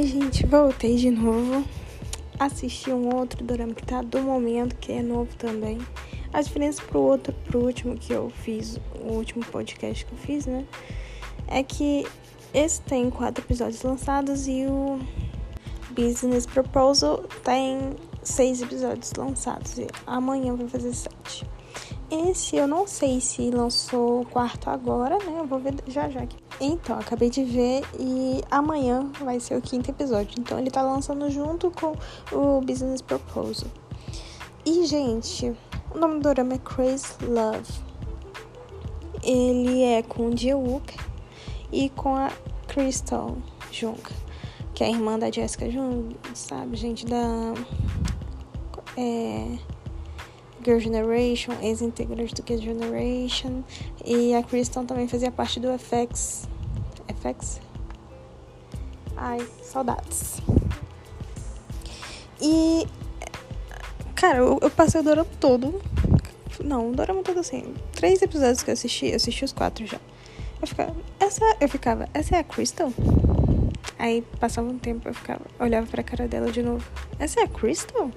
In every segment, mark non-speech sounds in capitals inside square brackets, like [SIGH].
Oi, gente, voltei de novo. Assisti um outro drama que tá do momento, que é novo também. A diferença pro outro, pro último que eu fiz, o último podcast que eu fiz, né? É que esse tem quatro episódios lançados e o Business Proposal tem seis episódios lançados. E amanhã vai fazer sete. Esse eu não sei se lançou o quarto agora, né? Eu vou ver já já aqui. Então, acabei de ver e amanhã vai ser o quinto episódio. Então, ele tá lançando junto com o Business Proposal. E, gente, o nome do drama é Crazy Love. Ele é com o Ji-wook e com a Crystal Jung, que é a irmã da Jessica Jung, sabe, gente, da... É Girl Generation, ex-integrantes do Girl Generation. E a Kristen também fazia parte do FX. FX? Ai, saudades. E. Cara, eu, eu passei o dorama todo. Não, o dorama todo assim. Três episódios que eu assisti, eu assisti os quatro já. Eu ficava. Essa, eu ficava, essa é a Crystal? Aí passava um tempo, eu ficava, olhava pra cara dela de novo. Essa é a Crystal?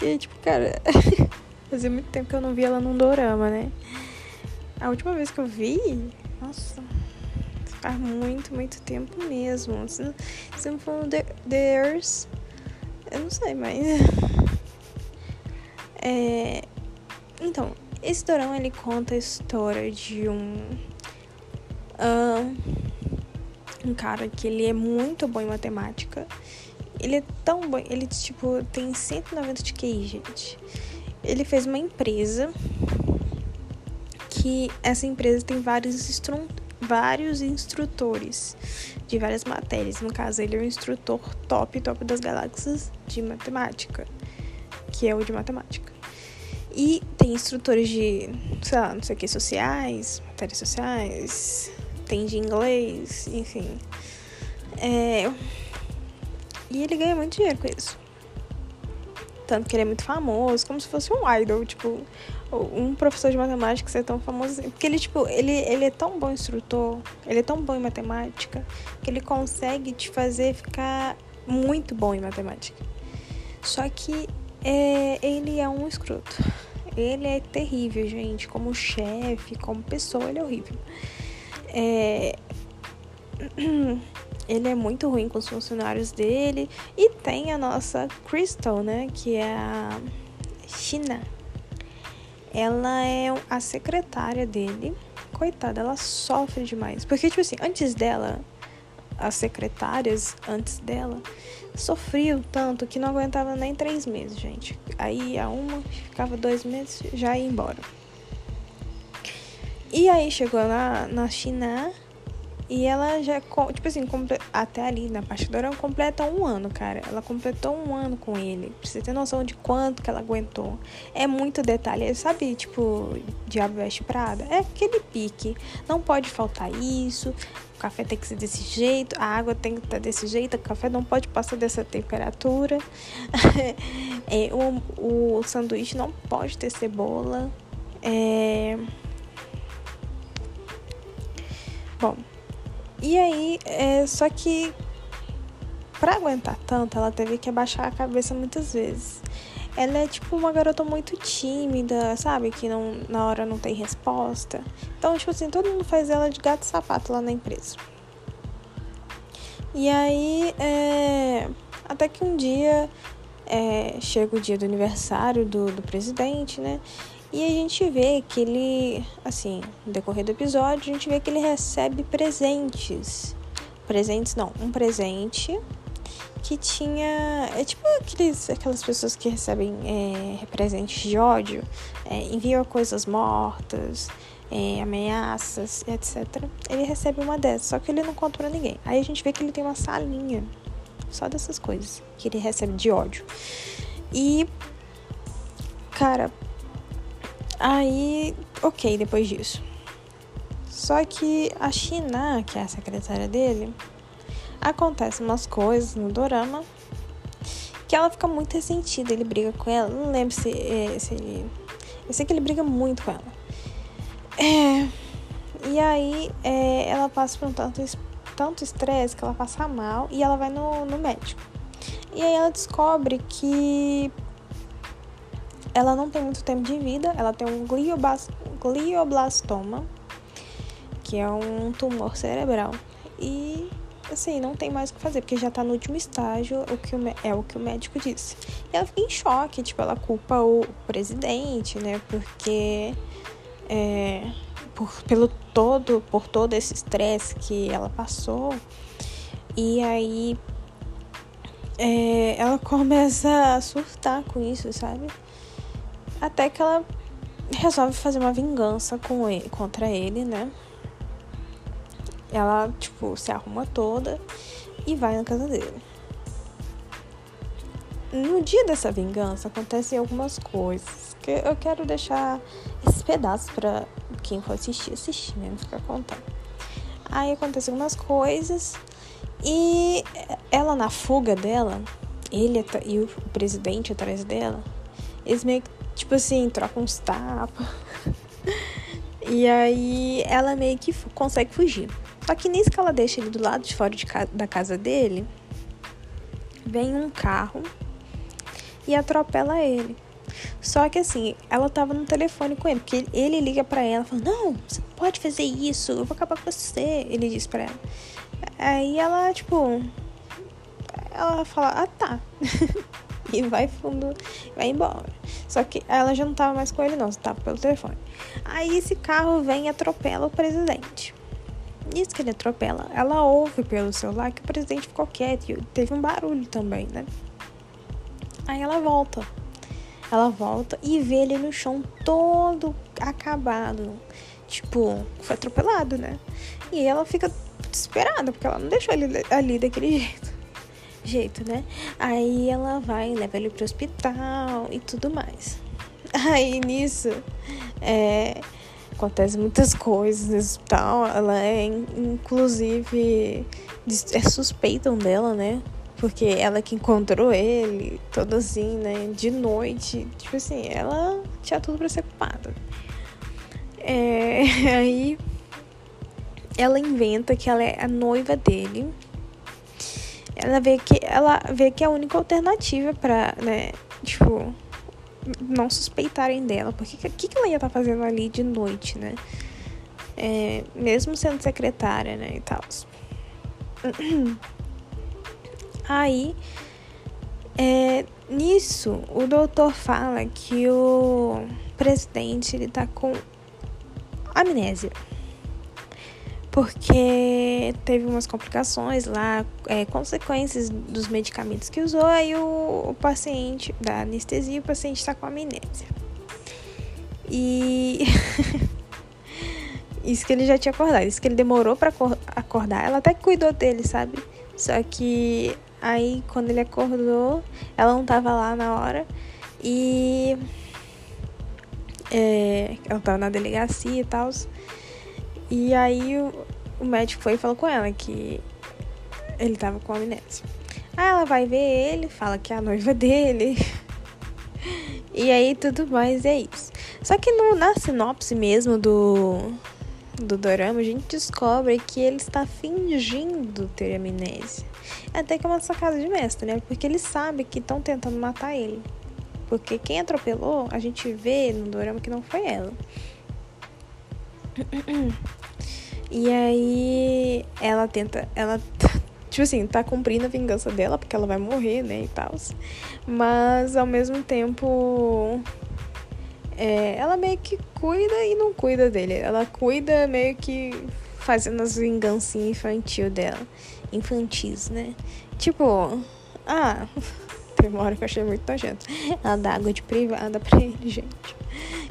Que, tipo, cara. [LAUGHS] Fazia muito tempo que eu não vi ela num dorama, né? A última vez que eu vi, nossa, faz muito, muito tempo mesmo. Se não, se não for The, Theirs, eu não sei, mas. [LAUGHS] É, então, esse dorama ele conta a história de um. um cara que ele é muito bom em matemática. Ele é tão bom, ele tipo tem 190 de QI, gente ele fez uma empresa que essa empresa tem vários, instru vários instrutores de várias matérias. No caso, ele é o instrutor top, top das galáxias de matemática, que é o de matemática. E tem instrutores de, sei lá, não sei o que, sociais, matérias sociais, tem de inglês, enfim. É... E ele ganha muito dinheiro com isso tanto que ele é muito famoso, como se fosse um idol, tipo, um professor de matemática ser tão famoso assim. Porque ele, tipo, ele, ele é tão bom instrutor, ele é tão bom em matemática, que ele consegue te fazer ficar muito bom em matemática. Só que é, ele é um escroto. Ele é terrível, gente. Como chefe, como pessoa, ele é horrível. É... [CLEARS THROAT] ele é muito ruim com os funcionários dele. E tem a nossa Crystal, né? Que é a China. Ela é a secretária dele. Coitada, ela sofre demais. Porque, tipo assim, antes dela, as secretárias, antes dela, sofriam tanto que não aguentava nem três meses, gente. Aí a uma ficava dois meses já ia embora. E aí chegou na, na China e ela já, tipo assim, até ali na parte do ela completa um ano, cara. Ela completou um ano com ele. Pra você ter noção de quanto que ela aguentou. É muito detalhe. Sabe, tipo, Diabo Veste Prada? É aquele pique. Não pode faltar isso. O café tem que ser desse jeito. A água tem que estar desse jeito. O café não pode passar dessa temperatura. [LAUGHS] é, o, o sanduíche não pode ter cebola. É... Bom, e aí, é, só que para aguentar tanto, ela teve que abaixar a cabeça muitas vezes. Ela é tipo uma garota muito tímida, sabe? Que não, na hora não tem resposta. Então, tipo assim, todo mundo faz ela de gato e sapato lá na empresa. E aí, é, até que um dia é, chega o dia do aniversário do, do presidente, né? E a gente vê que ele, assim, no decorrer do episódio, a gente vê que ele recebe presentes. Presentes não, um presente que tinha. É tipo aqueles, aquelas pessoas que recebem é, presentes de ódio, é, enviam coisas mortas, é, ameaças, etc. Ele recebe uma dessas, só que ele não conta pra ninguém. Aí a gente vê que ele tem uma salinha só dessas coisas que ele recebe de ódio. E, cara, Aí, ok, depois disso. Só que a China, que é a secretária dele, acontece umas coisas no dorama que ela fica muito ressentida. Ele briga com ela. Não lembro se, é, se ele. Eu sei que ele briga muito com ela. É, e aí é, ela passa por um tanto tanto estresse que ela passa mal e ela vai no, no médico. E aí ela descobre que ela não tem muito tempo de vida, ela tem um glioblastoma, que é um tumor cerebral. E assim, não tem mais o que fazer, porque já tá no último estágio, o que o, é o que o médico disse. E ela fica em choque, tipo, ela culpa o presidente, né? Porque é, por, pelo todo, por todo esse estresse que ela passou. E aí é, ela começa a surtar com isso, sabe? Até que ela resolve fazer uma vingança com ele, contra ele, né? Ela, tipo, se arruma toda e vai na casa dele. No dia dessa vingança acontecem algumas coisas que eu quero deixar esses pedaços para quem for assistir, assistir? Não ficar contando. Aí acontecem algumas coisas e ela na fuga dela, ele e o presidente atrás dela, eles meio que, tipo assim, trocam uns tapas. e aí ela meio que consegue fugir. Só que nisso que ela deixa ele do lado de fora de da casa dele, vem um carro e atropela ele. Só que assim, ela tava no telefone com ele, porque ele liga para ela, falando: "Não, você não pode fazer isso, eu vou acabar com você", ele diz para ela. Aí ela, tipo, ela fala: "Ah, tá". [LAUGHS] [LAUGHS] e vai fundo, vai embora. Só que ela já não tava mais com ele não, tava pelo telefone. Aí esse carro vem e atropela o presidente. Nisso que ele atropela, ela ouve pelo celular que o presidente ficou quieto e teve um barulho também, né? Aí ela volta. Ela volta e vê ele no chão todo acabado. Tipo, foi atropelado, né? E ela fica desesperada, porque ela não deixou ele ali daquele [LAUGHS] jeito. Jeito, né? Aí ela vai, leva ele pro hospital e tudo mais. [LAUGHS] Aí nisso, é acontece muitas coisas no hospital. Ela é, inclusive, é, suspeitam dela, né? Porque ela que encontrou ele, todo assim, né? De noite. Tipo assim, ela tinha tudo pra ser culpada. É, [LAUGHS] aí ela inventa que ela é a noiva dele. Ela vê que ela vê que é a única alternativa para, né, tipo, não suspeitarem dela. Porque o que, que ela ia estar tá fazendo ali de noite, né? É, mesmo sendo secretária, né, e tal. [CLEARS THROAT] Aí, é, nisso, o doutor fala que o presidente ele tá com amnésia porque teve umas complicações lá, é, consequências dos medicamentos que usou, aí o, o paciente, da anestesia, o paciente está com amnésia. E. [LAUGHS] isso que ele já tinha acordado, isso que ele demorou para acordar, ela até cuidou dele, sabe? Só que aí quando ele acordou, ela não tava lá na hora e. É, ela tava na delegacia e tal. E aí o, o médico foi e falou com ela que ele tava com amnésia. Aí ela vai ver ele, fala que é a noiva [LAUGHS] dele. e aí tudo mais é isso. Só que no, na sinopse mesmo do, do dorama, a gente descobre que ele está fingindo ter amnésia. Até que é uma sacada de mestre, né? Porque ele sabe que estão tentando matar ele. Porque quem atropelou, a gente vê no dorama que não foi ela. [CLEARS THROAT] E aí ela tenta, ela [LAUGHS] tipo assim, tá cumprindo a vingança dela, porque ela vai morrer, né, e tal. Mas ao mesmo tempo é, ela meio que cuida e não cuida dele. Ela cuida meio que fazendo as vingancinhas infantil dela. Infantis, né? Tipo, ah, [LAUGHS] tem uma hora que eu achei muito nojento. Ela dá água de privada pra ele, gente.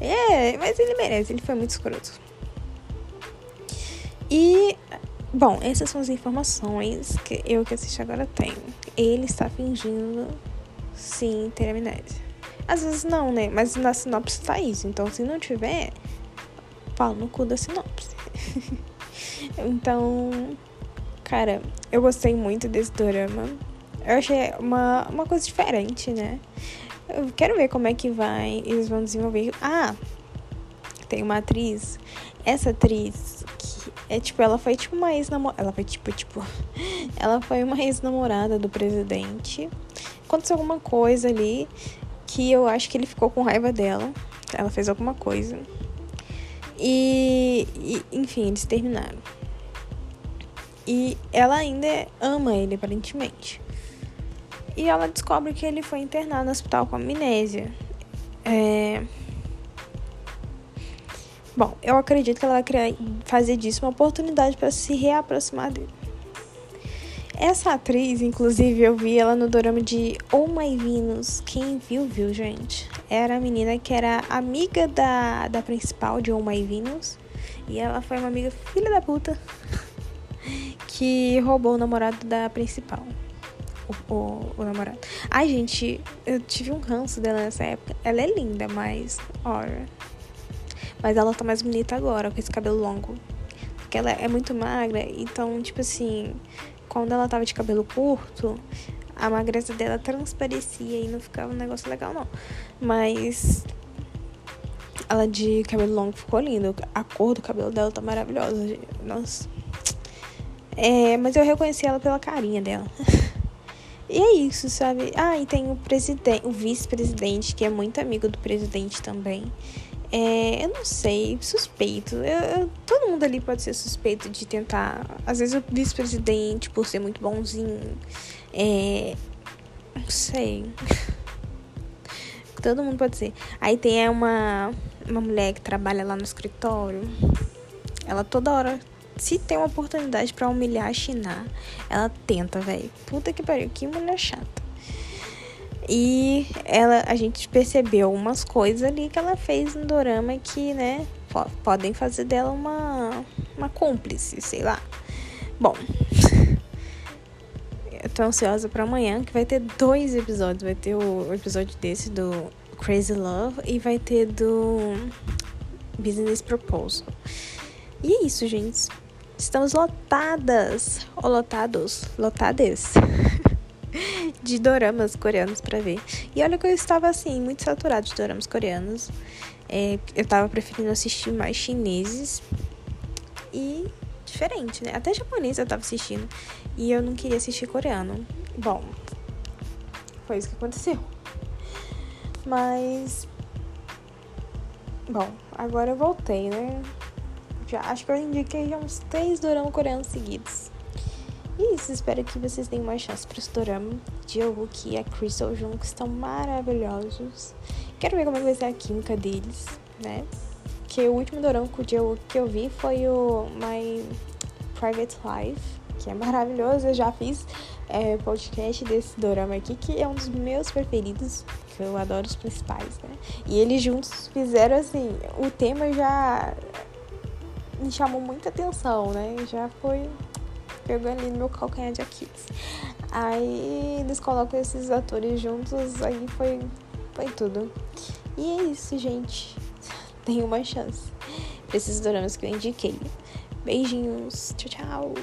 É, mas ele merece, ele foi muito escroto. E, bom, essas são as informações que eu que assisti agora tenho. Ele está fingindo, sim, ter amnésia. Às vezes não, né? Mas na sinopse tá isso. Então, se não tiver, pau no cu da sinopse. [LAUGHS] então, cara, eu gostei muito desse drama. Eu achei uma, uma coisa diferente, né? Eu quero ver como é que vai, eles vão desenvolver. Ah, tem uma atriz. Essa atriz É tipo, ela foi tipo uma ex-namorada. Ela foi tipo, tipo. [LAUGHS] Ela foi uma ex-namorada do presidente. Aconteceu alguma coisa ali que eu acho que ele ficou com raiva dela. Ela fez alguma coisa. E, e enfim, eles terminaram. E ela ainda ama ele, aparentemente. E ela descobre que ele foi internado no hospital com amnésia. É... Bom, eu acredito que ela vai criar, fazer disso uma oportunidade para se reaproximar dele. Essa atriz, inclusive, eu vi ela no dorama de Oh My Venus. Quem viu, viu, gente. Era a menina que era amiga da, da principal de Oh My Venus. E ela foi uma amiga filha da puta [LAUGHS] que roubou o namorado da principal. O, o, o, namorado. Ai, gente, eu tive um ranço dela nessa época. Ela é linda, mas. Olha. Mas ela tá mais bonita agora, com esse cabelo longo. Porque ela é muito magra, então, tipo assim. Quando ela tava de cabelo curto, a magreza dela transparecia e não ficava um negócio legal, não. Mas. Ela de cabelo longo ficou linda. A cor do cabelo dela tá maravilhosa. Nossa. É, mas eu reconheci ela pela carinha dela. [LAUGHS] e é isso, sabe? Ah, e tem o presidente, o vice-presidente, que é muito amigo do presidente também. É, eu não sei, suspeito. Eu, eu, todo mundo ali pode ser suspeito de tentar. Às vezes o vice-presidente, por ser muito bonzinho. É. Não sei. [LAUGHS] todo mundo pode ser. Aí tem uma, uma mulher que trabalha lá no escritório. Ela toda hora se tem uma oportunidade para humilhar a China, ela tenta, velho. Puta que pariu, que mulher chata. E ela, a gente percebeu umas coisas ali que ela fez no dorama que, né, podem fazer dela uma, uma cúmplice, sei lá. Bom, [LAUGHS] eu tô ansiosa para amanhã, que vai ter dois episódios. Vai ter o episódio desse do Crazy Love e vai ter do Business Proposal. E é isso, gente. Estamos lotadas, ou lotados, lotades, [LAUGHS] de doramas coreanos para ver. E olha que eu estava assim, muito saturado de doramas coreanos. É, eu tava preferindo assistir mais chineses e diferente, né? Até japonês eu tava assistindo. E eu não queria assistir coreano. Bom, foi isso que aconteceu. Mas. Bom, agora eu voltei, né? Já acho que eu indiquei já uns três doramas coreanos seguidos. E isso, espero que vocês tenham mais chance para esse dorama. Jihwook e a Crystal Jung estão maravilhosos. Quero ver como vai ser a química deles, né? Que o último dorama com o Jihwook que eu vi foi o My Private Life, que é maravilhoso. Eu já fiz é, podcast desse dorama aqui, que é um dos meus preferidos, que eu adoro os principais, né? E eles juntos fizeram assim, o tema já me chamou muita atenção, né? Já foi pegou ali no meu calcanhar de Aquiles. Aí eles colocam esses atores juntos, aí foi, foi tudo. E é isso, gente. [LAUGHS] Tem uma chance. Pra esses doramas que eu indiquei. Beijinhos. Tchau, tchau.